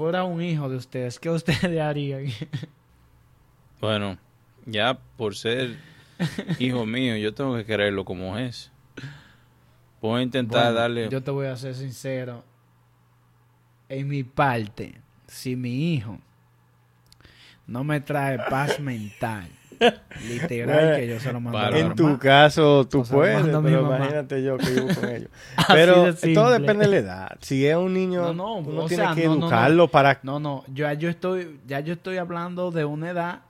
fuera un hijo de ustedes, ¿qué ustedes harían? Bueno, ya por ser hijo mío, yo tengo que quererlo como es. Puedo intentar Bueno, darle... Yo te voy a ser sincero. En mi parte, si mi hijo no me trae paz mental, literal Bueno, que yo se lo mando a para- la En tu caso, tú O sea, puedes, pero imagínate yo que vivo con ellos. Pero de todo depende de la edad. Si es un niño, No, no, uno tiene sea, que no, no, no. educarlo para... No, no, yo, ya yo estoy, ya yo estoy hablando de una edad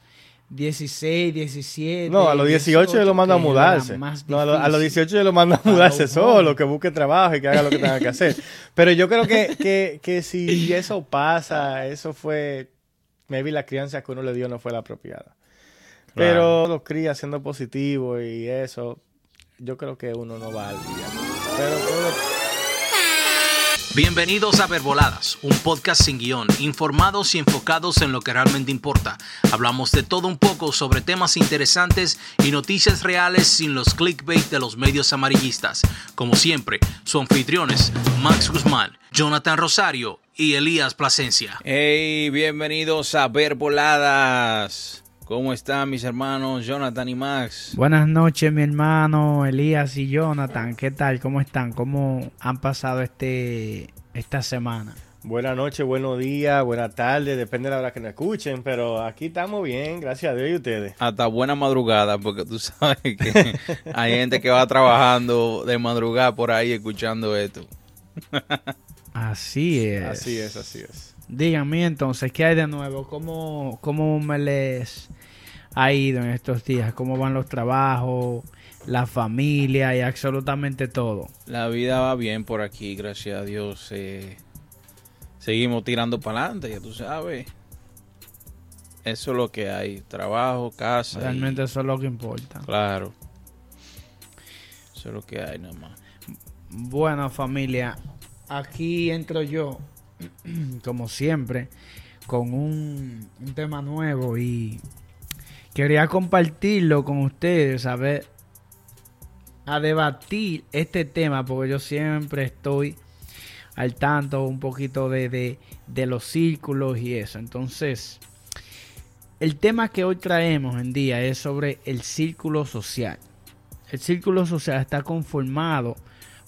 16, 17. No, a los 18 yo lo mando a mudarse. No, a, los, a los difícil. 18 yo lo mando a mudarse solo, que busque trabajo y que haga lo que tenga que hacer. Pero yo creo que, que, que si eso pasa, eso fue... Maybe la crianza que uno le dio no fue la apropiada. Pero los cría siendo positivo y eso, yo creo que uno no va al día. Pero todo Bienvenidos a Verboladas, un podcast sin guion, informados y enfocados en lo que realmente importa. Hablamos de todo un poco sobre temas interesantes y noticias reales sin los clickbait de los medios amarillistas. Como siempre, sus anfitriones, Max Guzmán, Jonathan Rosario y Elías Plasencia. Hey, bienvenidos a Ver Voladas. ¿Cómo están mis hermanos Jonathan y Max? Buenas noches, mi hermano Elías y Jonathan. ¿Qué tal? ¿Cómo están? ¿Cómo han pasado este esta semana? Buenas noches, buenos días, buenas tardes, depende de la hora que nos escuchen, pero aquí estamos bien, gracias a Dios y ustedes. Hasta buena madrugada, porque tú sabes que hay gente que va trabajando de madrugada por ahí escuchando esto. Así es. Así es, así es. Díganme entonces, ¿qué hay de nuevo? ¿Cómo, cómo me les ha ido en estos días? ¿Cómo van los trabajos, la familia y absolutamente todo? La vida va bien por aquí, gracias a Dios. eh, seguimos tirando para adelante, ya tú sabes. Eso es lo que hay. Trabajo, casa. y- Realmente eso es lo que importa. Claro. Eso es lo que hay nada más. Bueno, familia, aquí entro yo, como siempre, con un, un tema nuevo y quería compartirlo con ustedes, a ver, a debatir este tema, porque yo siempre estoy al tanto un poquito de, de, de los círculos y eso. Entonces, el tema que hoy traemos en día es sobre el círculo social. El círculo social está conformado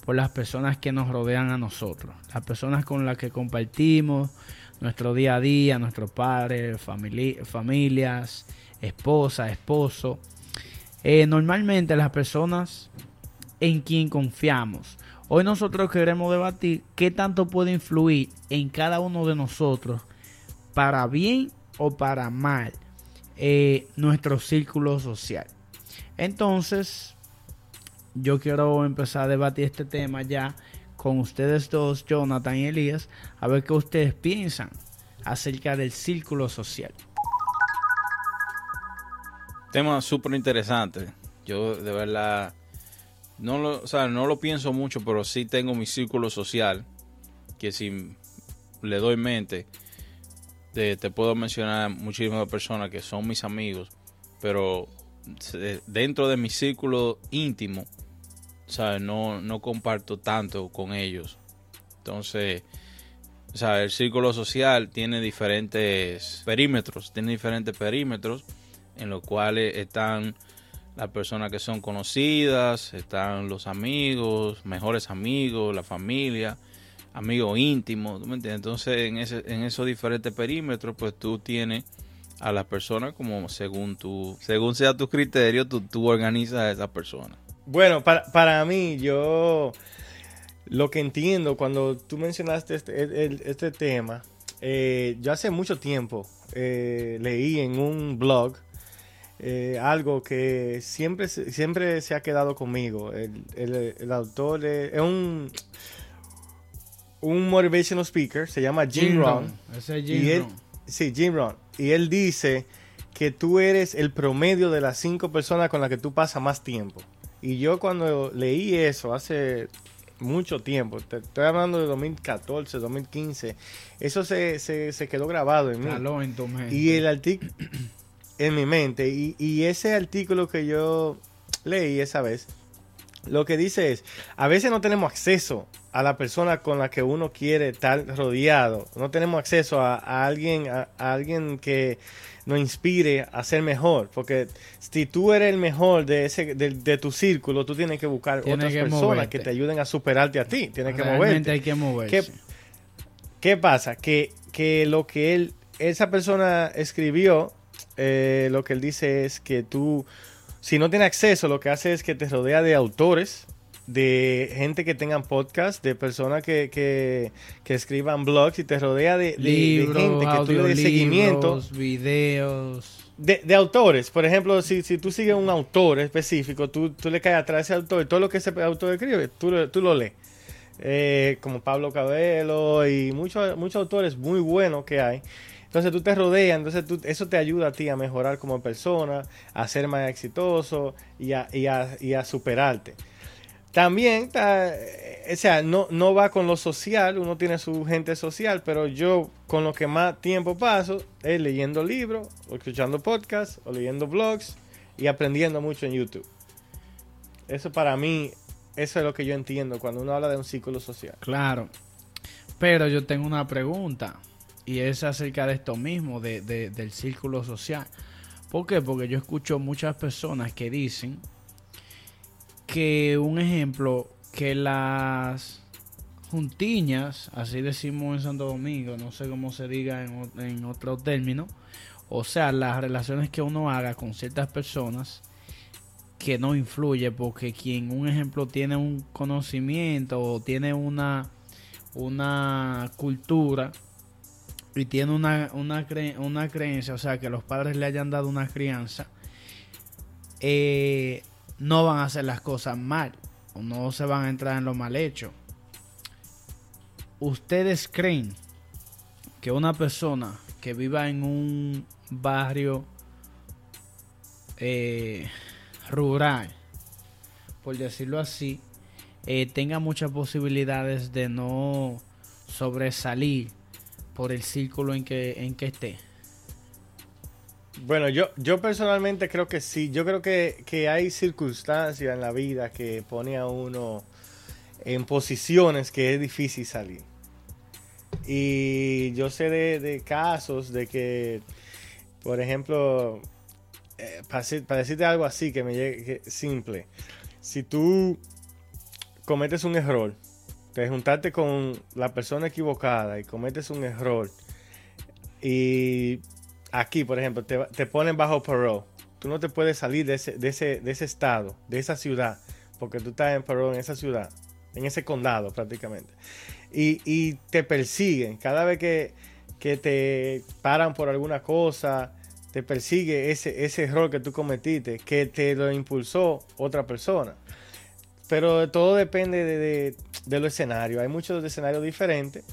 por las personas que nos rodean a nosotros, las personas con las que compartimos nuestro día a día, nuestros padres, famili- familias, esposa, esposo. Eh, normalmente las personas en quien confiamos. Hoy nosotros queremos debatir qué tanto puede influir en cada uno de nosotros, para bien o para mal, eh, nuestro círculo social. Entonces, yo quiero empezar a debatir este tema ya con ustedes dos, Jonathan y Elías, a ver qué ustedes piensan acerca del círculo social. Tema súper interesante. Yo de verdad no lo, o sea, no lo pienso mucho, pero sí tengo mi círculo social que si le doy mente te, te puedo mencionar muchísimas personas que son mis amigos, pero dentro de mi círculo íntimo, ¿sabes? No, no comparto tanto con ellos. Entonces, o el círculo social tiene diferentes perímetros, tiene diferentes perímetros en los cuales están las personas que son conocidas, están los amigos, mejores amigos, la familia, amigos íntimos, ¿tú me entiendes? Entonces, en, ese, en esos diferentes perímetros, pues tú tienes a las personas como según tu, según sea tu criterio, tú, tú organizas a esas personas. Bueno, para, para mí, yo lo que entiendo cuando tú mencionaste este, este tema, eh, yo hace mucho tiempo eh, leí en un blog eh, algo que siempre, se- siempre se ha quedado conmigo. El, el- el autor es, es un, un motivational speaker, se llama Jim, Rohn. Ese es Y Jim él, Rohn. sí, Jim Rohn. Y él dice que tú eres el promedio de las cinco personas con las que tú pasas más tiempo. Y yo cuando leí eso hace mucho tiempo, te estoy hablando de 2014, 2015, eso se, se, se quedó grabado en mí. Caló en tu mente. Y el artículo en mi mente. Y, y ese artículo que yo leí esa vez lo que dice es, a veces no tenemos acceso a la persona con la que uno quiere estar rodeado. No tenemos acceso a, a alguien, a, a alguien que nos inspire a ser mejor. Porque si tú eres el mejor de ese de, de tu círculo, tú tienes que buscar Tienes otras que personas moverte. que te ayuden a superarte a ti. Tienes que Realmente moverte. hay que moverse. ¿Qué, qué pasa? Que, que lo que él, esa persona escribió, eh, lo que él dice es que tú, si no tienes acceso, lo que hace es que te rodea de autores, de gente que tengan podcast, de personas que, que, que escriban blogs y te rodea de, de- de gente que tú le des seguimiento. videos. De, de autores, por ejemplo, si, si tú sigues un autor específico, tú, tú le caes atrás a ese autor y todo lo que ese autor escribe, tú, tú lo lees. Eh, como Pablo Cabello y muchos muchos autores muy buenos que hay. Entonces tú te rodeas, entonces tú- eso te ayuda a ti a mejorar como persona, a ser más exitoso y a, superarte. También, ta- eh, o sea, no, no va con lo social, uno tiene su gente social, pero yo con lo que más tiempo paso es leyendo libros, o escuchando podcasts, o leyendo blogs y aprendiendo mucho en YouTube. Eso para mí, eso es lo que yo entiendo cuando uno habla de un círculo social. Claro. Pero yo tengo una pregunta. Y es acerca de esto mismo, de, de- del círculo social. ¿Por qué? Porque yo escucho muchas personas que dicen que un ejemplo, que las juntiñas, así decimos en Santo Domingo, no sé cómo se diga en, en otro término, o sea, las relaciones que uno haga con ciertas personas que no influye porque quien un ejemplo tiene un conocimiento o tiene una una cultura y tiene una, una, cre- una creencia, o sea, que los padres le hayan dado una crianza, eh, no van a hacer las cosas mal o no se van a entrar en lo mal hecho. ¿Ustedes creen que una persona que viva en un barrio eh, rural, por decirlo así, eh, tenga muchas posibilidades de no sobresalir por el círculo en que, en que esté. Bueno, yo, yo personalmente creo que sí. Yo creo que, que hay circunstancias en la vida que pone a uno en posiciones que es difícil salir. Y yo sé de, casos de que, por ejemplo, eh, para, decir- para decirte algo así que me llegue simple, si tú cometes un error, te juntaste con la persona equivocada y cometes un error y aquí, por ejemplo, te, te ponen bajo parole. Tú no te puedes salir de ese, de, ese, de ese estado, de esa ciudad, porque tú estás en parole en esa ciudad, en ese condado prácticamente. Y, y te persiguen. Cada vez que, que te paran por alguna cosa, te persigue ese, ese error que tú cometiste, que te lo impulsó otra persona. Pero todo depende de, de, de los escenarios. Hay muchos escenarios diferentes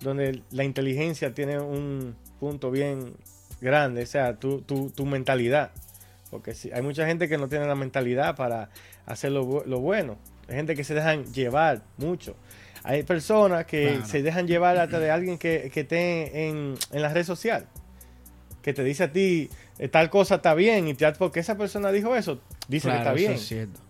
donde la inteligencia tiene un punto bien grande, o sea, tu, tu, tu mentalidad. Porque si, hay mucha gente que no tiene la mentalidad para hacer lo, lo bueno. Hay gente que se dejan llevar mucho. Hay personas que Claro. se dejan llevar hasta de alguien que, que esté en, en la red social. Que te dice a ti, eh, tal cosa está bien, y ya porque esa persona dijo eso, dice que está eso bien. es cierto.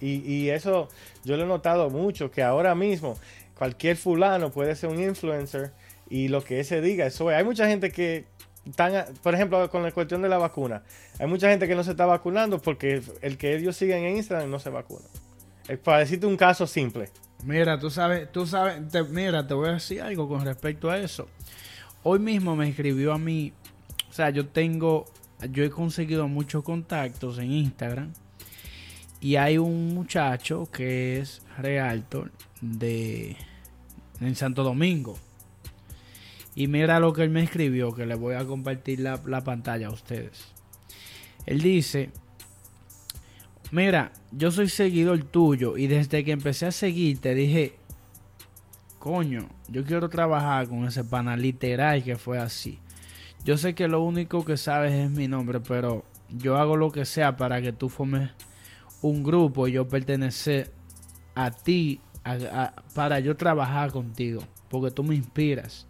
Y, y eso yo lo he notado mucho, que ahora mismo cualquier fulano puede ser un influencer y lo que ese diga, eso es. Hay mucha gente que a- por ejemplo, con la cuestión de la vacuna, hay mucha gente que no se está vacunando porque el que ellos siguen en Instagram no se vacuna. Es para decirte un caso simple. Mira, tú sabes, tú sabes, te- mira, te voy a decir algo con respecto a eso. Hoy mismo me escribió a mí, o sea, yo tengo, yo he conseguido muchos contactos en Instagram y hay un muchacho que es realtor de en Santo Domingo. Y mira lo que él me escribió, que le voy a compartir la, la pantalla a ustedes. Él dice, mira, yo soy seguidor tuyo y desde que empecé a seguirte dije, coño, yo quiero trabajar con ese pana literal que fue así. Yo sé que lo único que sabes es mi nombre, pero yo hago lo que sea para que tú formes un grupo y yo pertenecer a ti a- a- para yo trabajar contigo, porque tú me inspiras.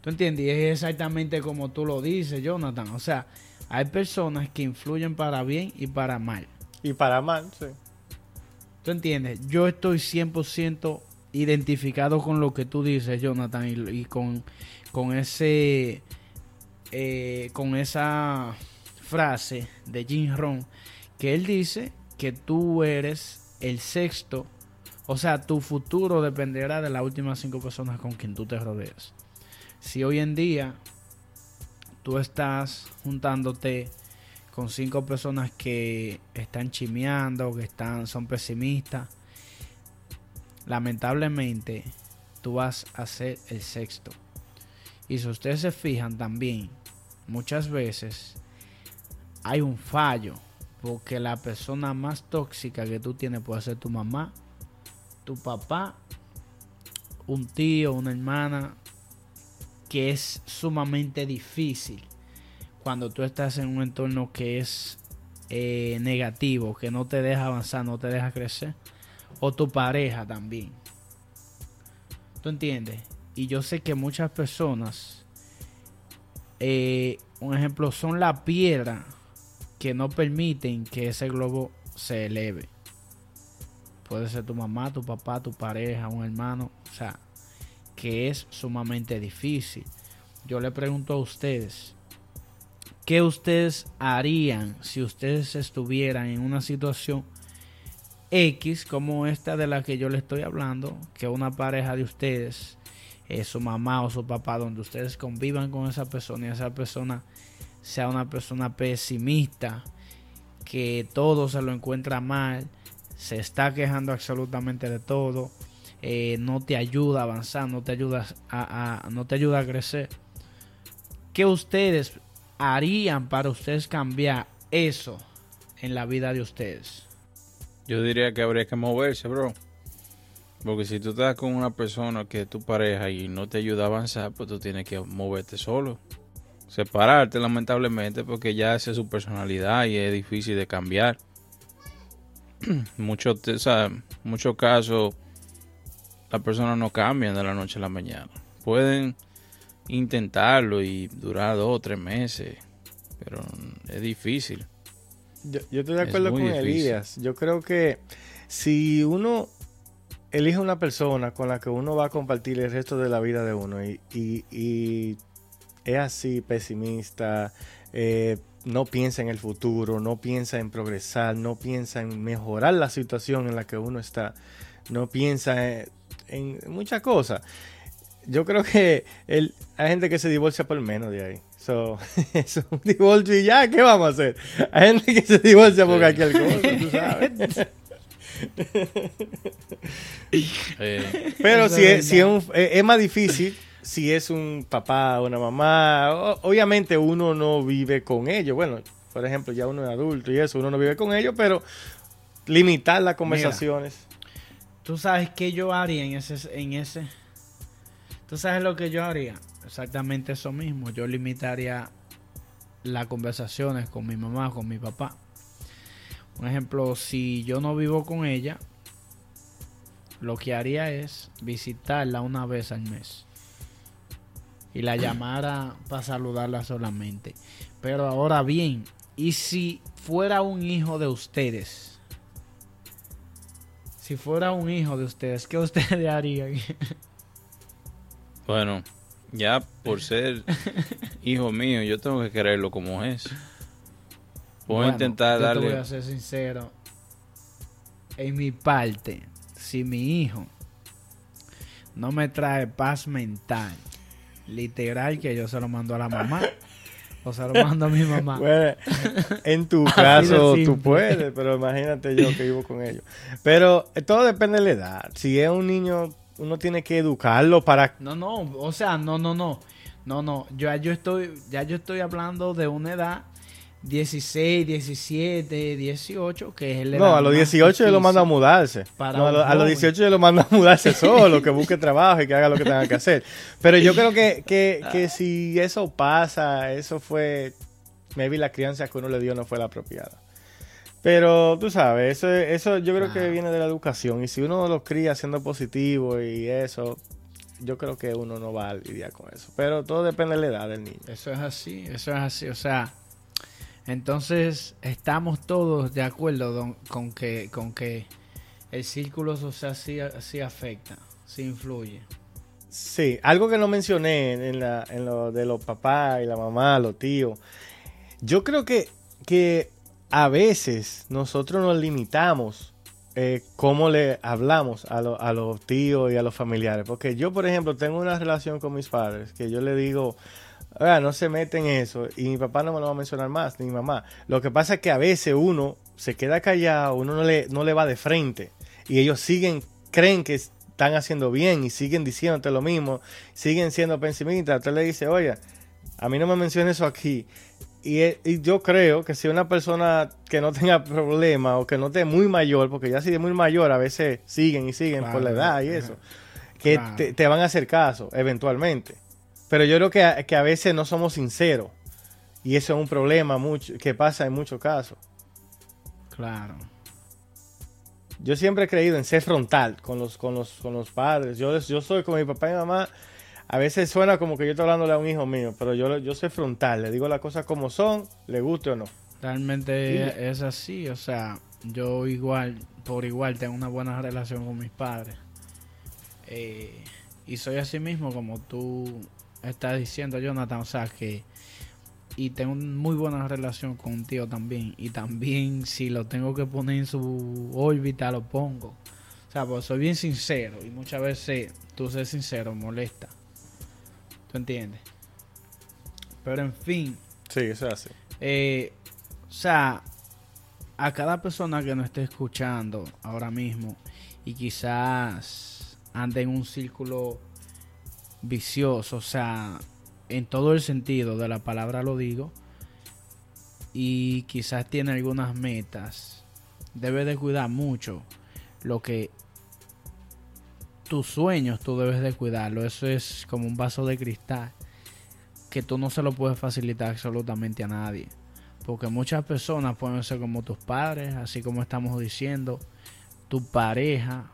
¿Tú entiendes? Y es exactamente como tú lo dices, Jonathan. O sea, hay personas que influyen para bien y para mal. Y para mal, sí. ¿Tú entiendes? Yo estoy 100% identificado con lo que tú dices, Jonathan, y, y con, con ese... eh, con esa frase de Jim Rohn, que él dice que tú eres el sexto, o sea, tu futuro dependerá de las últimas cinco personas con quien tú te rodeas. Si hoy en día tú estás juntándote con cinco personas que están chimeando, que están, son pesimistas, lamentablemente tú vas a ser el sexto. Y si ustedes se fijan también, muchas veces hay un fallo, porque la persona más tóxica que tú tienes puede ser tu mamá, tu papá, un tío, una hermana, que es sumamente difícil cuando tú estás en un entorno que es eh, negativo, que no te deja avanzar, no te deja crecer, o tu pareja también. ¿Tú entiendes? Y yo sé que muchas personas, eh, un ejemplo, son la piedra que no permiten que ese globo se eleve. Puede ser tu mamá, tu papá, tu pareja, un hermano, o sea, que es sumamente difícil. Yo le pregunto a ustedes, ¿qué ustedes harían si ustedes estuvieran en una situación X como esta de la que yo le estoy hablando? Que una pareja de ustedes, eh, su mamá o su papá, donde ustedes convivan con esa persona y esa persona sea una persona pesimista, que todo se lo encuentra mal, se está quejando absolutamente de todo, eh, no te ayuda a avanzar, no te ayuda a, no te ayuda a crecer. ¿Qué ustedes harían para ustedes cambiar eso en la vida de ustedes? Yo diría que habría que moverse, bro. Porque si tú estás con una persona que es tu pareja y no te ayuda a avanzar, pues tú tienes que moverte solo. Separarte, lamentablemente, porque ya esa es su personalidad y es difícil de cambiar. Muchos, o sea, casos, las personas no cambian de la noche a la mañana. Pueden intentarlo y durar dos o tres meses, pero es difícil. Yo, yo estoy de acuerdo con difícil. Elías. Yo creo que si uno elige una persona con la que uno va a compartir el resto de la vida de uno y, y- y es así pesimista, eh, no piensa en el futuro, no piensa en progresar, no piensa en mejorar la situación en la que uno está, no piensa en, en muchas cosas. Yo creo que el, hay gente que se divorcia por menos de ahí. So, eso es un divorcio y ya, ¿qué vamos a hacer? Hay gente que se divorcia por cualquier cosa, tú sabes. Eh, Pero si es si es, un- eh, es más difícil si es un papá o una mamá. Obviamente uno no vive con ellos. Bueno, por ejemplo, ya uno es adulto y eso, uno no vive con ellos, pero limitar las conversaciones. ¿Tú sabes qué yo haría en ese, en ese? ¿Tú sabes lo que yo haría? Exactamente eso mismo. Yo limitaría las conversaciones con mi mamá, con mi papá. Un ejemplo, si yo no vivo con ella, lo que haría es visitarla una vez al mes. Y la llamara para saludarla solamente. Pero ahora bien, ¿y si fuera un hijo de ustedes? Si fuera un hijo de ustedes, ¿qué ustedes harían? Bueno, ya por ser hijo mío, yo tengo que quererlo como es. Puedo Bueno, intentar yo Te voy a ser sincero. En mi parte, si mi hijo no me trae paz mental, literal que yo se lo mando a la mamá o se lo mando a mi mamá. Bueno, en tu caso tú puedes, pero imagínate yo que vivo con ellos. Pero eh, todo depende de la edad. Si es un niño, uno tiene que educarlo para... No, no, o sea, no, no, no. No, no, yo, ya yo estoy ya yo estoy hablando de una edad 16, 17, 18, que es la No, a los más 18 yo lo mando a mudarse. No, a, lo- a los joven. 18 yo lo mando a mudarse solo, que busque trabajo y que haga lo que tenga que hacer. Pero yo creo que, que, que si eso pasa, eso fue... Maybe la crianza que uno le dio no fue la apropiada. Pero tú sabes, eso, eso yo creo que Ah. viene de la educación. Y si uno lo cría siendo positivo y eso, yo creo que uno no va a lidiar con eso. Pero todo depende de la edad del niño. Eso es así, eso es así, o sea, entonces estamos todos de acuerdo con que el círculo social sí, afecta, sí influye. Sí, algo que no mencioné en, la, lo de los papás y la mamá, los tíos. Yo creo que, a veces nosotros nos limitamos eh, cómo le hablamos a, a los tíos y a los familiares. Porque yo, por ejemplo, tengo una relación con mis padres que yo le digo, no se mete en eso. Y mi papá no me lo va a mencionar más, ni mi mamá. Lo que pasa es que a veces uno se queda callado, uno no le, no le va de frente. Y ellos siguen, creen que están haciendo bien y siguen diciéndote lo mismo, siguen siendo pesimistas. Usted le dice, oye, a mí no me menciones eso aquí. Y, yo creo que si una persona que no tenga problema o que no esté muy mayor, porque ya si es muy mayor, a veces siguen y siguen por la edad y eso, que te, van a hacer caso eventualmente. Pero yo creo que, que, a veces no somos sinceros. Y eso es un problema mucho, que pasa en muchos casos. Claro. Yo siempre he creído en ser frontal con los, con los, con los padres. Yo, yo soy como mi papá y mi mamá a veces suena como que yo estoy hablándole a un hijo mío, pero yo, yo soy frontal, le digo las cosas como son, le guste o no. Realmente es así, o sea, yo igual, por igual, tengo una buena relación con mis padres. Eh, y soy así mismo como tú estás diciendo, Jonathan, o sea, que... Y tengo muy buena relación con un tío también. Y también si lo tengo que poner en su órbita, lo pongo. O sea, pues soy bien sincero. Y muchas veces tú ser sincero molesta. ¿Tú entiendes? Pero en fin. Sí, eso es así. Eh, o sea, a cada persona que nos esté escuchando ahora mismo y quizás ande en un círculo vicioso, o sea, en todo el sentido de la palabra lo digo, y quizás tiene algunas metas, debe de cuidar mucho lo que tus sueños tú debes de cuidarlo. Eso es como un vaso de cristal que tú no se lo puedes facilitar absolutamente a nadie. Porque muchas personas pueden ser como tus padres, así como estamos diciendo, tu pareja.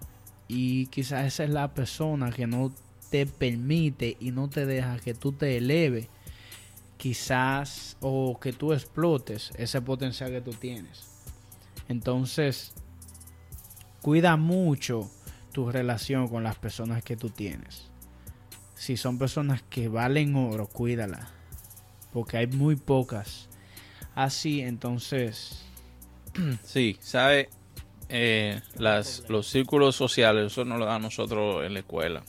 Y quizás esa es la persona que no te permite y no te deja que tú te eleves. Quizás o que tú explotes ese potencial que tú tienes. Entonces, cuida mucho tu relación con las personas que tú tienes. Si son personas que valen oro, cuídala. Porque hay muy pocas. Así, entonces... Sí, ¿sabe? Eh, las, los círculos sociales, eso nos lo da a nosotros en la escuela.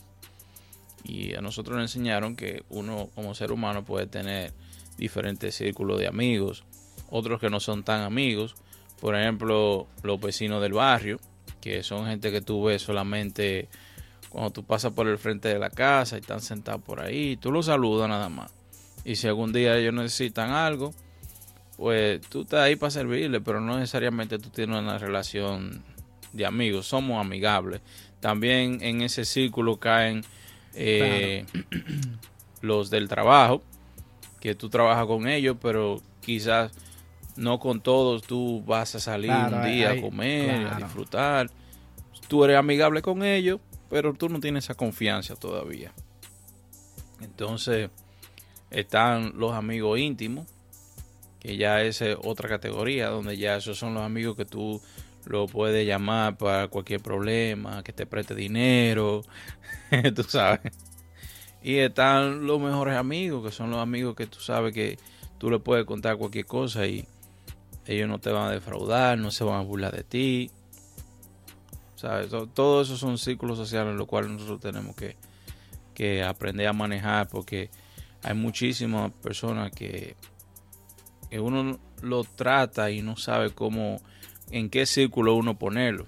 Y a nosotros nos enseñaron que uno como ser humano puede tener diferentes círculos de amigos, otros que no son tan amigos. Por ejemplo, los vecinos del barrio, que son gente que tú ves solamente cuando tú pasas por el frente de la casa y están sentados por ahí, tú los saludas nada más. Y si algún día ellos necesitan algo, pues tú estás ahí para servirle, pero no necesariamente tú tienes una relación de amigos, somos amigables. También en ese círculo caen eh, los del trabajo, que tú trabajas con ellos, pero quizás no con todos tú vas a salir un día a comer, a disfrutar. Tú eres amigable con ellos, pero tú no tienes esa confianza todavía. Entonces están los amigos íntimos, que ya es otra categoría, donde ya esos son los amigos que tú lo puedes llamar para cualquier problema, que te preste dinero, tú sabes. Y están los mejores amigos, que son los amigos que tú sabes que tú le puedes contar cualquier cosa y ellos no te van a defraudar, no se van a burlar de ti. ¿Sabes? Todo eso son círculos sociales en los cuales nosotros tenemos que, que aprender a manejar porque hay muchísimas personas que, que uno lo trata y no sabe cómo, en qué círculo uno ponerlo.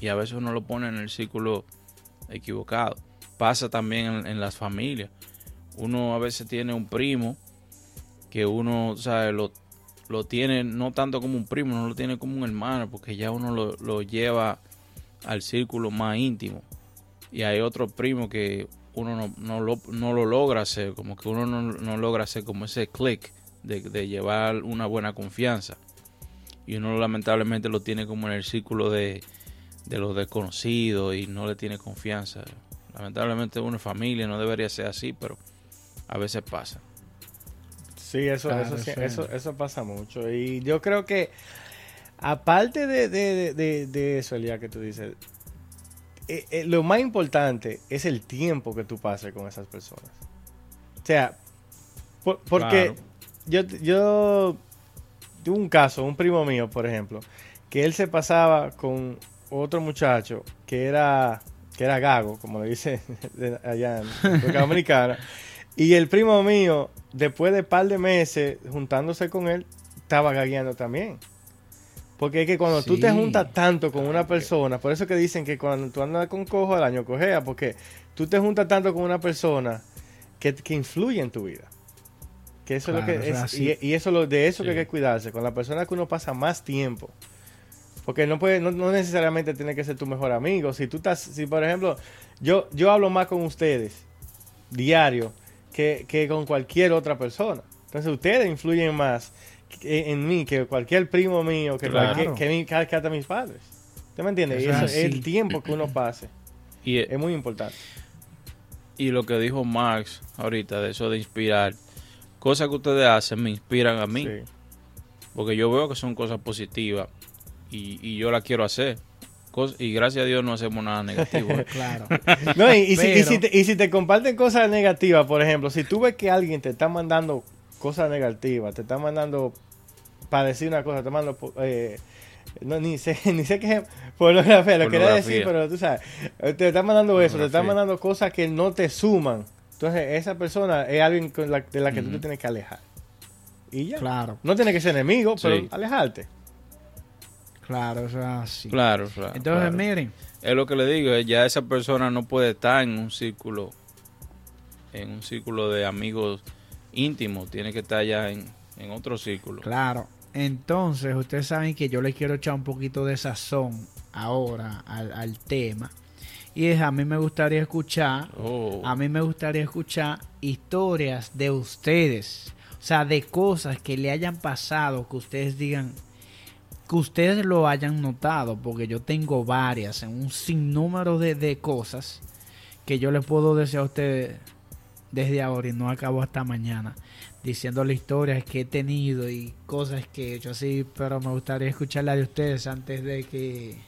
Y a veces uno lo pone en el círculo equivocado. Pasa también en, las familias. Uno a veces tiene un primo que uno, sabe, lo lo tiene no tanto como un primo, no lo tiene como un hermano, porque ya uno lo, lleva al círculo más íntimo. Y hay otro primo que uno no, lo, logra hacer, como que uno no, logra hacer como ese click de, llevar una buena confianza. Y uno lamentablemente lo tiene como en el círculo de, de los desconocidos y no le tiene confianza. Lamentablemente una familia no debería ser así, pero a veces pasa. Sí, eso, eso, eso, eso, pasa mucho. Y yo creo que aparte de, de, de, de eso, Elia, que tú dices, eh, eh, lo más importante es el tiempo que tú pases con esas personas. O sea, por- porque yo, yo tuve un caso, un primo mío, por ejemplo, que él se pasaba con otro muchacho que era, que era gago, como le dice de- allá en República Dominicana. Y el primo mío, después de par de meses juntándose con él, estaba gagueando también. Porque es que cuando tú te Sí. juntas tanto con una persona, por eso que dicen que cuando tú andas con cojo, el año cojea, porque tú te juntas tanto con una persona que, que influye en tu vida. Que eso Claro, es lo que es, y, y eso lo, de eso que hay que cuidarse, con la persona que uno pasa más tiempo. Porque no puede, no, no necesariamente tiene que ser tu mejor amigo. Si tú estás, si por ejemplo, yo, yo hablo más con ustedes diario que, que con cualquier otra persona. Entonces ustedes influyen más que- en mí que cualquier primo mío, que, Claro. cualquier, que, mi- que hasta mis padres. ¿Usted me entiende? Y Eso es el tiempo que uno pase Y, es muy importante. y lo que dijo Max ahorita, de eso de inspirar, cosas que ustedes hacen me inspiran a mí. Sí. Porque yo veo que son cosas positivas y, y yo las quiero hacer. Cos- y gracias a Dios no hacemos nada negativo. Claro. No, y, y si, y Pero- si te, y si te comparten cosas negativas, por ejemplo, si tú ves que alguien te está mandando cosas negativas, te está mandando para decir una cosa, te mando eh, no, ni sé ni sé qué pornografía, lo quería decir, pero tú sabes, eh, te está mandando eso, te está Pornografía. mandando cosas que no te suman. Entonces, esa persona es alguien con la- de la que tú te tienes que alejar. Y ya. Claro, No tienes que ser enemigo, pero Sí. alejarte. claro, eso es así. claro, claro. Entonces, claro. miren, Es lo que le digo, ya esa persona no puede estar en un círculo, en un círculo de amigos íntimos, tiene que estar ya en, en otro círculo. claro. Entonces, ustedes saben que yo les quiero echar un poquito de sazón ahora al, al tema. Y es, a mí me gustaría escuchar Oh, A mí me gustaría escuchar historias de ustedes. O sea, de cosas que le hayan pasado, que ustedes digan, que ustedes lo hayan notado, porque yo tengo varias, un sinnúmero de, de cosas que yo les puedo decir a ustedes desde ahora y no acabo hasta mañana, diciéndole historias que he tenido y cosas que he hecho así, pero me gustaría escuchar la de ustedes antes de que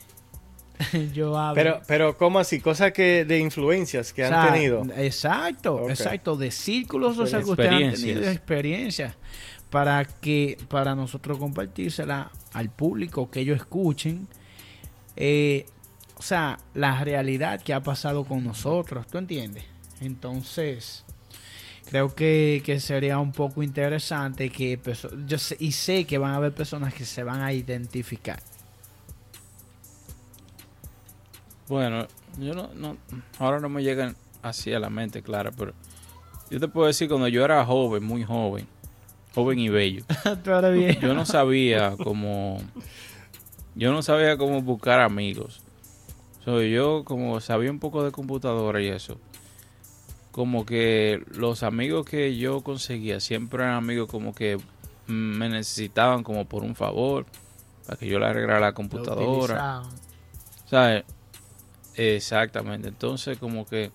yo. Pero, pero ¿cómo así? Cosas que de influencias que O han tenido. Exacto, exacto, de círculos o sea, que ustedes han Experiencias. tenido experiencias para que para nosotros compartírsela al público que ellos escuchen eh, o sea, la realidad que ha pasado con nosotros, ¿tú entiendes? Entonces, creo que, que sería un poco interesante que yo sé, y sé que van a haber personas que se van a identificar. Bueno, yo no, no, ahora no me llegan así a la mente, claro, pero yo te puedo decir cuando yo era joven, muy joven, joven y bello, yo no sabía cómo, yo no sabía cómo buscar amigos. So, yo como sabía un poco de computadora y eso, como que los amigos que yo conseguía siempre eran amigos como que me necesitaban como por un favor, para que yo le arreglara la computadora. ¿Sabes? Exactamente. Entonces, como que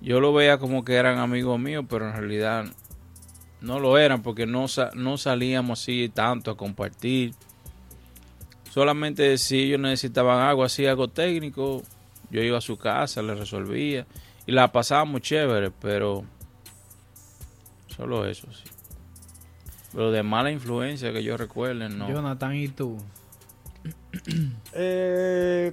yo lo veía como que eran amigos míos, pero en realidad no lo eran porque no, no salíamos así tanto a compartir. Solamente si ellos necesitaban algo así, algo técnico, yo iba a su casa, le resolvía y la pasábamos chévere, pero solo eso, sí. Pero de mala influencia que yo recuerde, no. Jonathan, ¿y tú? Eh,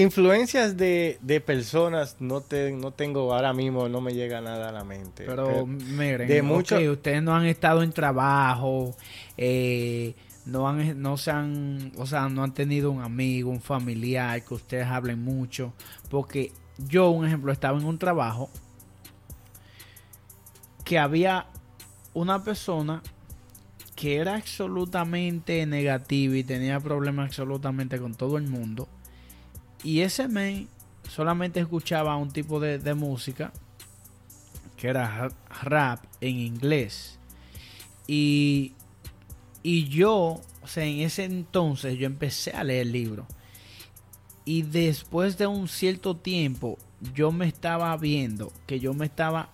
influencias de, de personas no, te, no tengo ahora mismo, no me llega nada a la mente. Pero miren, de mucho- ustedes no han estado en trabajo, eh, no han, no se han, o sea, no han tenido un amigo, un familiar que ustedes hablen mucho, porque yo, un ejemplo, estaba en un trabajo que había una persona que era absolutamente negativa y tenía problemas absolutamente con todo el mundo. Y ese men solamente escuchaba un tipo de, música que era ra- rap en inglés. Y, y yo, o sea, en ese entonces yo empecé a leer libros. Y después de un cierto tiempo, yo me estaba viendo que yo me estaba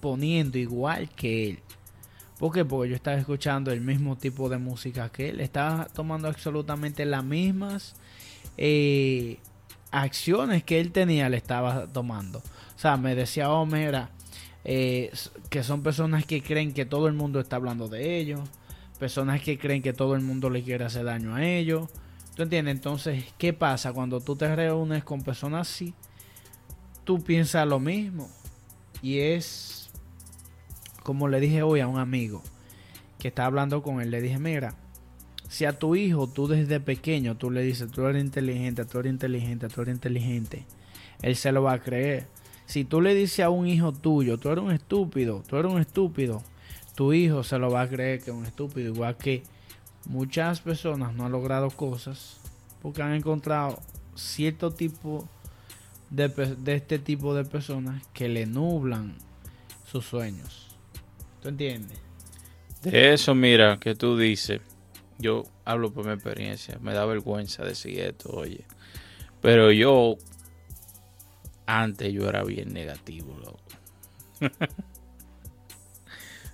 poniendo igual que él. ¿Por qué? Porque yo estaba escuchando el mismo tipo de música que él. Estaba tomando absolutamente las mismas eh, acciones que él tenía, le estaba tomando. O sea, me decía, oh, mira, eh, que son personas que creen que todo el mundo está hablando de ellos. Personas que creen que todo el mundo le quiere hacer daño a ellos. ¿Tú entiendes? Entonces, ¿qué pasa cuando tú te reúnes con personas así? Tú piensas lo mismo. Y es como le dije hoy a un amigo que está hablando con él. Le dije, mira, si a tu hijo tú desde pequeño tú le dices, tú eres inteligente, tú eres inteligente, tú eres inteligente, él se lo va a creer. Si tú le dices a un hijo tuyo, tú eres un estúpido, tú eres un estúpido, tu hijo se lo va a creer que es un estúpido. Igual que muchas personas no han logrado cosas porque han encontrado cierto tipo de, de este tipo de personas que le nublan sus sueños. ¿Tú entiendes? De eso, mira, que tú dices, yo hablo por mi experiencia, me da vergüenza decir esto, oye. Pero yo, antes yo era bien negativo, loco.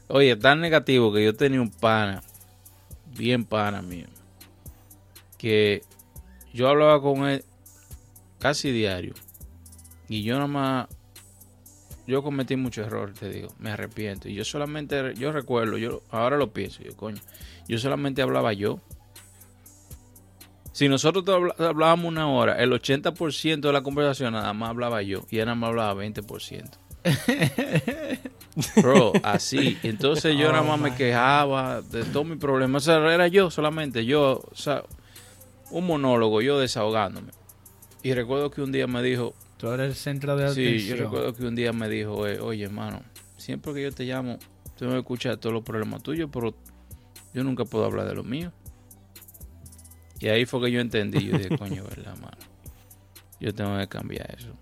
oye, tan negativo que yo tenía un pana, bien pana mío, que yo hablaba con él casi diario. Y yo nada más yo cometí muchos errores, te digo, me arrepiento. Y yo solamente, yo recuerdo, yo ahora lo pienso, yo coño, yo solamente hablaba yo. Si nosotros hablábamos una hora, el 80% de la conversación nada más hablaba yo y él nada más hablaba 20%. Bro, así. Entonces yo nada más me quejaba de todos mis problemas. O sea, era yo solamente, yo, o sea, un monólogo, yo desahogándome. Y recuerdo que un día me dijo, Tú eres el centro de atención. Sí, yo recuerdo que un día me dijo, oye, hermano, siempre que yo te llamo, tú me escuchas todos los problemas tuyos, pero yo nunca puedo hablar de los míos. Y ahí fue que yo entendí, yo dije, coño, verdad, mano. Yo tengo que cambiar eso.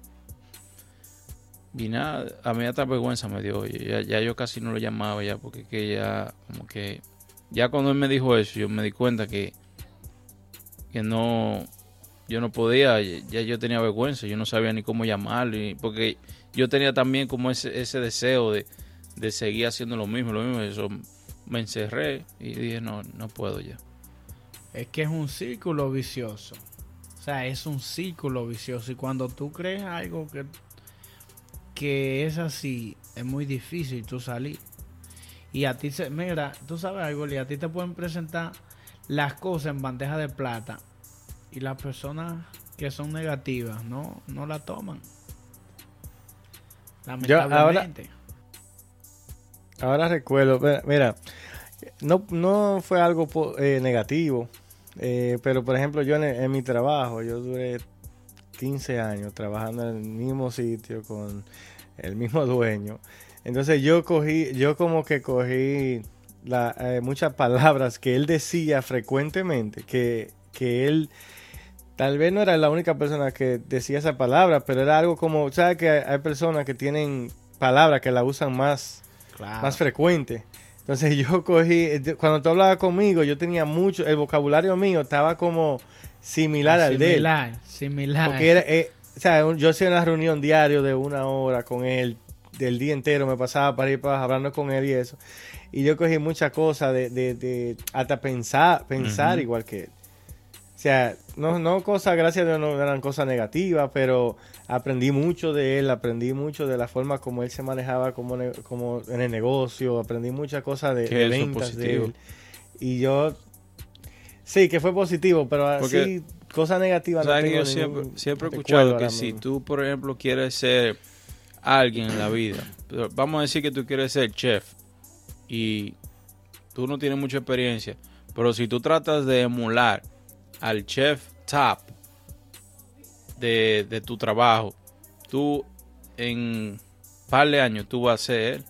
Y nada, a mí hasta vergüenza me dio, oye, ya, ya yo casi no lo llamaba ya, porque que ya, como que, ya cuando él me dijo eso, yo me di cuenta que, que no, yo no podía, ya yo tenía vergüenza, yo no sabía ni cómo llamarle, porque yo tenía también como ese, ese deseo de, de, seguir haciendo lo mismo, lo mismo, eso me encerré y dije, no, no puedo ya. Es que es un círculo vicioso, o sea, es un círculo vicioso y cuando tú crees algo que, que es así, es muy difícil tú salir. Y a ti se, mira, tú sabes algo, y a ti te pueden presentar las cosas en bandeja de plata y las personas que son negativas no, no la toman. Lamentablemente. ahora, recuerdo, mira, no, no fue algo eh, negativo, eh, pero por ejemplo yo en, mi trabajo, yo duré 15 años trabajando en el mismo sitio con el mismo dueño. Entonces yo cogí, yo como que cogí eh, muchas palabras que él decía frecuentemente, que, que él tal vez no era la única persona que decía esa palabra, pero era algo como, ¿sabes que hay personas que tienen palabras que la usan más, más frecuente? Entonces yo cogí, cuando tú hablabas conmigo, yo tenía mucho, el vocabulario mío estaba como similar al de él. Similar, similar. Porque era, eh, o sea, yo hacía una reunión diario de una hora con él, del día entero me pasaba para ir para hablando con él y eso. Y yo cogí muchas cosas de, de, de, hasta pensar, pensar igual que él. O sea, no, no cosas, gracias a Dios no eran cosas negativas, pero aprendí mucho de él, aprendí mucho de la forma como él se manejaba como, como en el negocio, aprendí muchas cosas de, de ventas de él. Y yo, sí, que fue positivo, pero así, cosas negativas no yo siempre, siempre he escuchado que si tú, por ejemplo, quieres ser alguien en la vida, vamos a decir que tú quieres ser chef y tú no tienes mucha experiencia, pero si tú tratas de emular al chef top de, tu trabajo, tú en par de años tú vas a ser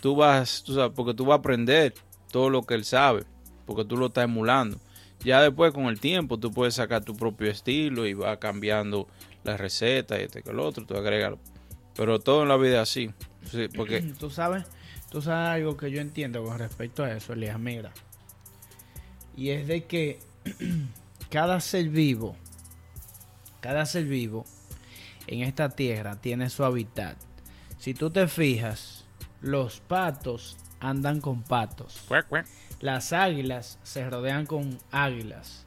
Tú vas, tú sabes, porque tú vas a aprender todo lo que él sabe, porque tú lo estás emulando. Ya después con el tiempo tú puedes sacar tu propio estilo y va cambiando la receta y este que el otro, tú agregas. Pero todo en la vida así. porque... Tú sabes, tú sabes algo que yo entiendo con respecto a eso, Elías. Mira, y es de que cada ser vivo, cada ser vivo en esta tierra tiene su hábitat. Si tú te fijas, Los patos andan con patos. Las águilas se rodean con águilas.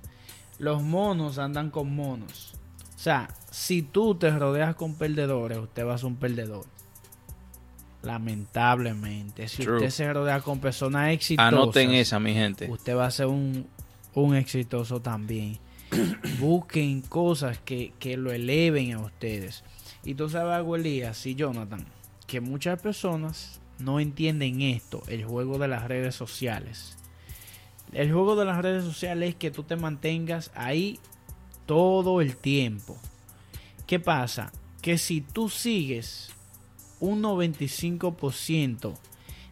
Los monos andan con monos. O sea, si tú te rodeas con perdedores, usted va a ser un perdedor. Lamentablemente. Si True. usted se rodea con personas exitosas, Anoten esa, mi gente. usted va a ser un, un exitoso también. Busquen cosas que, que lo eleven a ustedes. Y tú sabes algo, Elías y Jonathan, que muchas personas no entienden esto, el juego de las redes sociales. El juego de las redes sociales es que tú te mantengas ahí todo el tiempo. ¿Qué pasa? Que si tú sigues un 95%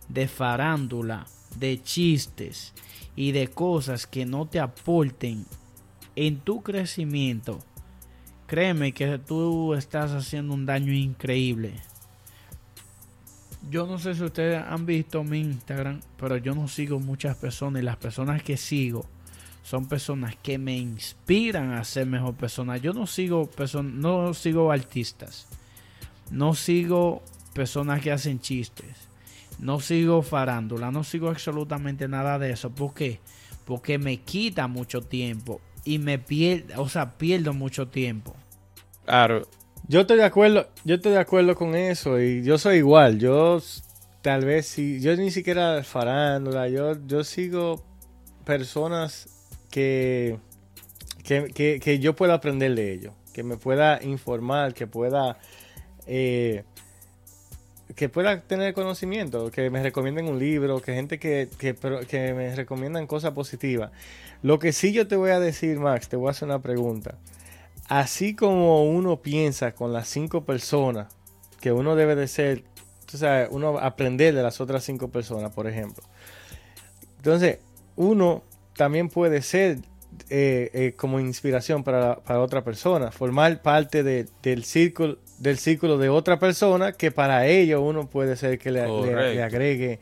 de farándula, de chistes y de cosas que no te aporten en tu crecimiento, créeme que tú estás haciendo un daño increíble. Yo no sé si ustedes han visto mi Instagram, pero yo no sigo muchas personas y las personas que sigo son personas que me inspiran a ser mejor persona. Yo no sigo person no sigo artistas. No sigo personas que hacen chistes. No sigo farándula, no sigo absolutamente nada de eso. ¿Por qué? Porque me quita mucho tiempo y me pierdo, o sea, pierdo mucho tiempo. Claro, Yo estoy de acuerdo, yo estoy de acuerdo con eso y yo soy igual. Yo tal vez sí, yo ni siquiera farándula, yo, yo sigo personas que, que, que, que yo pueda aprender de ellos, que me pueda informar, que pueda eh, que pueda tener conocimiento, que me recomienden un libro, que gente que, que, me recomiendan cosas positivas. Lo que sí yo te voy a decir, Max, te voy a hacer una pregunta. Así como uno piensa con las cinco personas que uno debe de ser, tú sabes, uno aprender de las otras cinco personas, por ejemplo. Entonces, uno también puede ser eh, eh, como inspiración para, para otra persona, formar parte de- del círculo del círculo de otra persona que para ello uno puede ser que le, le- Correcto. le agregue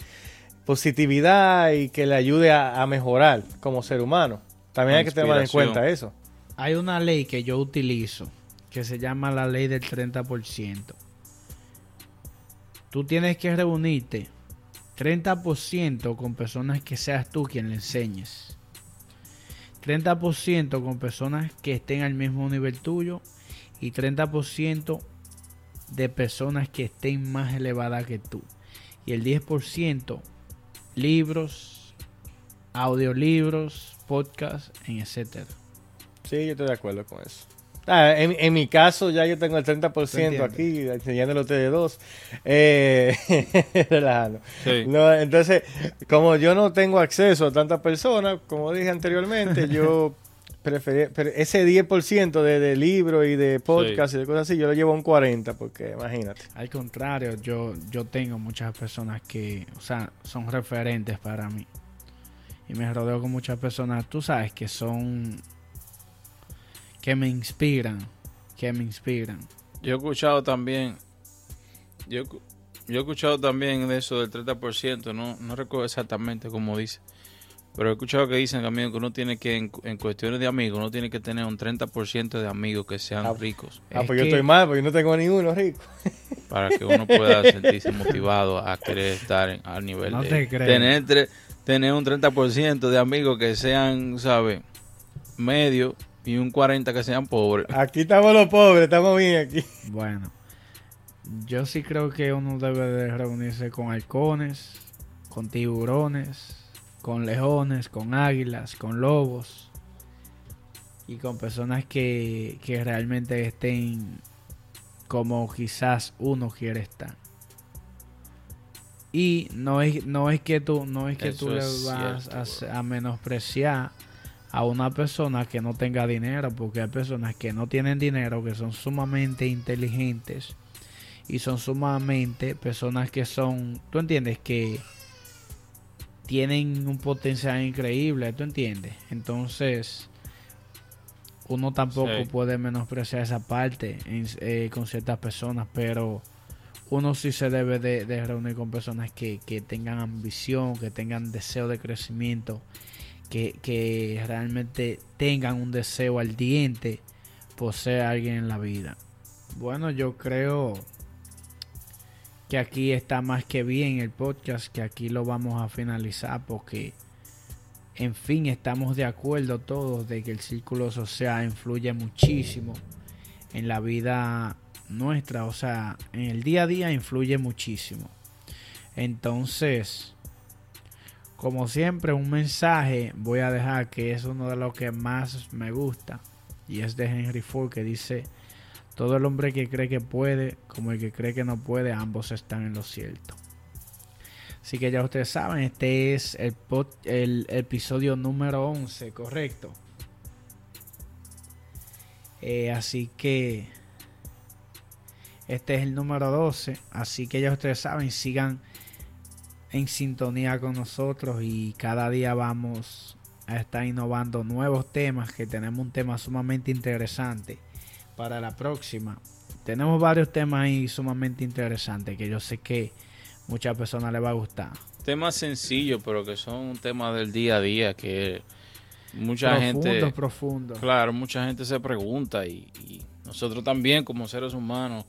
positividad y que le ayude a, a mejorar como ser humano. También hay que tener en cuenta eso. Hay una ley que yo utilizo que se llama la ley del 30%. Tú tienes que reunirte 30% con personas que seas tú quien le enseñes. 30% con personas que estén al mismo nivel tuyo y 30% de personas que estén más elevadas que tú. Y el 10% libros, audiolibros, podcasts, en etcétera. Sí, yo estoy de acuerdo con eso. Ah, en, en mi caso ya yo tengo el 30% entiendo. aquí, enseñándole a ustedes dos. Eh, relajando. Sí. No, entonces, como yo no tengo acceso a tantas personas, como dije anteriormente, yo preferí, pero ese 10% de, de libros y de podcast y de cosas así, yo lo llevo a un 40%, porque imagínate. Al contrario, yo, yo tengo muchas personas que, o sea, son referentes para mí. Y me rodeo con muchas personas, tú sabes, que son, que me inspiran, que me inspiran. Yo he escuchado también, yo, yo he escuchado también de eso del 30%, no, no recuerdo exactamente cómo dice, pero he escuchado que dicen también que uno tiene que, en, en cuestiones de amigos, uno tiene que tener un 30% de amigos que sean Ah. ricos, Ah, Es pues yo estoy mal, porque yo no tengo ninguno rico. para que uno pueda sentirse motivado a querer estar en- al nivel No de te tener, tre- tener un 30% de amigos que sean, ¿sabes? Medio y un 40% que sean pobres. Aquí estamos los pobres, estamos bien aquí. Bueno, yo sí creo que uno debe de reunirse con halcones, con tiburones, con leones, con águilas, con lobos y con personas que, que realmente estén como quizás uno quiere estar. Y no es, no es que tú, no es que Eso tú le vas cierto, a, a menospreciar a una persona que no tenga dinero, porque hay personas que no tienen dinero, que son sumamente inteligentes y son sumamente personas que son, tú entiendes, que tienen un potencial increíble, tú entiendes. Entonces, uno tampoco Sí. puede menospreciar esa parte en- eh, con ciertas personas, pero uno sí se debe de, de reunir con personas que, que tengan ambición, que tengan deseo de crecimiento, que, que realmente tengan un deseo ardiente por ser alguien en la vida. Bueno, yo creo que aquí está más que bien el podcast, que aquí lo vamos a finalizar porque, en fin, estamos de acuerdo todos de que el círculo social influye muchísimo en la vida nuestra, o sea, en el día a día influye muchísimo. Entonces, como siempre, un mensaje voy a dejar que es uno de los que más me gusta y es de Henry Ford que dice todo el hombre que cree que puede, como el que cree que no puede, ambos están en lo cierto. Así que ya ustedes saben, este es el, episodio número 11, correcto. Eh, así que este es el número 12. Así que ya ustedes saben, sigan en sintonía con nosotros y cada día vamos a estar innovando nuevos temas, que tenemos un tema sumamente interesante para la próxima. Tenemos varios temas ahí sumamente interesantes que yo sé que muchas personas les va a gustar. Temas sencillos, pero que son temas del día a día que mucha gente... Profundo. Claro, mucha gente se pregunta y, nosotros también como seres humanos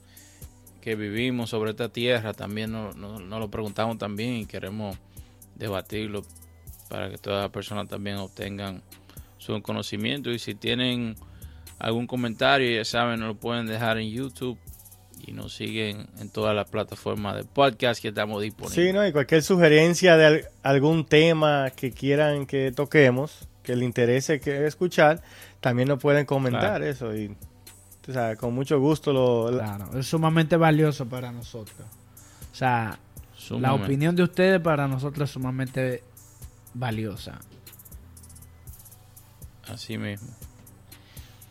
que vivimos sobre esta tierra también nos, lo preguntamos también y queremos debatirlo para que todas las personas también obtengan su conocimiento y si tienen algún comentario, ya saben, nos lo pueden dejar en YouTube y nos siguen en todas las plataformas de podcast que estamos disponibles. Sí, ¿no? Y cualquier sugerencia de algún tema que quieran que toquemos, que les interese que escuchar, también nos pueden comentar eso y o sea, con mucho gusto lo... Claro, es sumamente valioso para nosotros. O sea, la opinión de ustedes para nosotros es sumamente valiosa. Así mismo.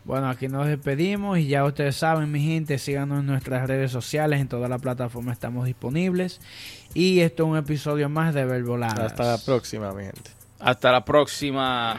Bueno, aquí nos despedimos y ya ustedes saben, mi gente, síganos en nuestras redes sociales, en todas las plataformas estamos disponibles. Y esto es un episodio más de Verboladas. Hasta la próxima, mi gente. Hasta la próxima.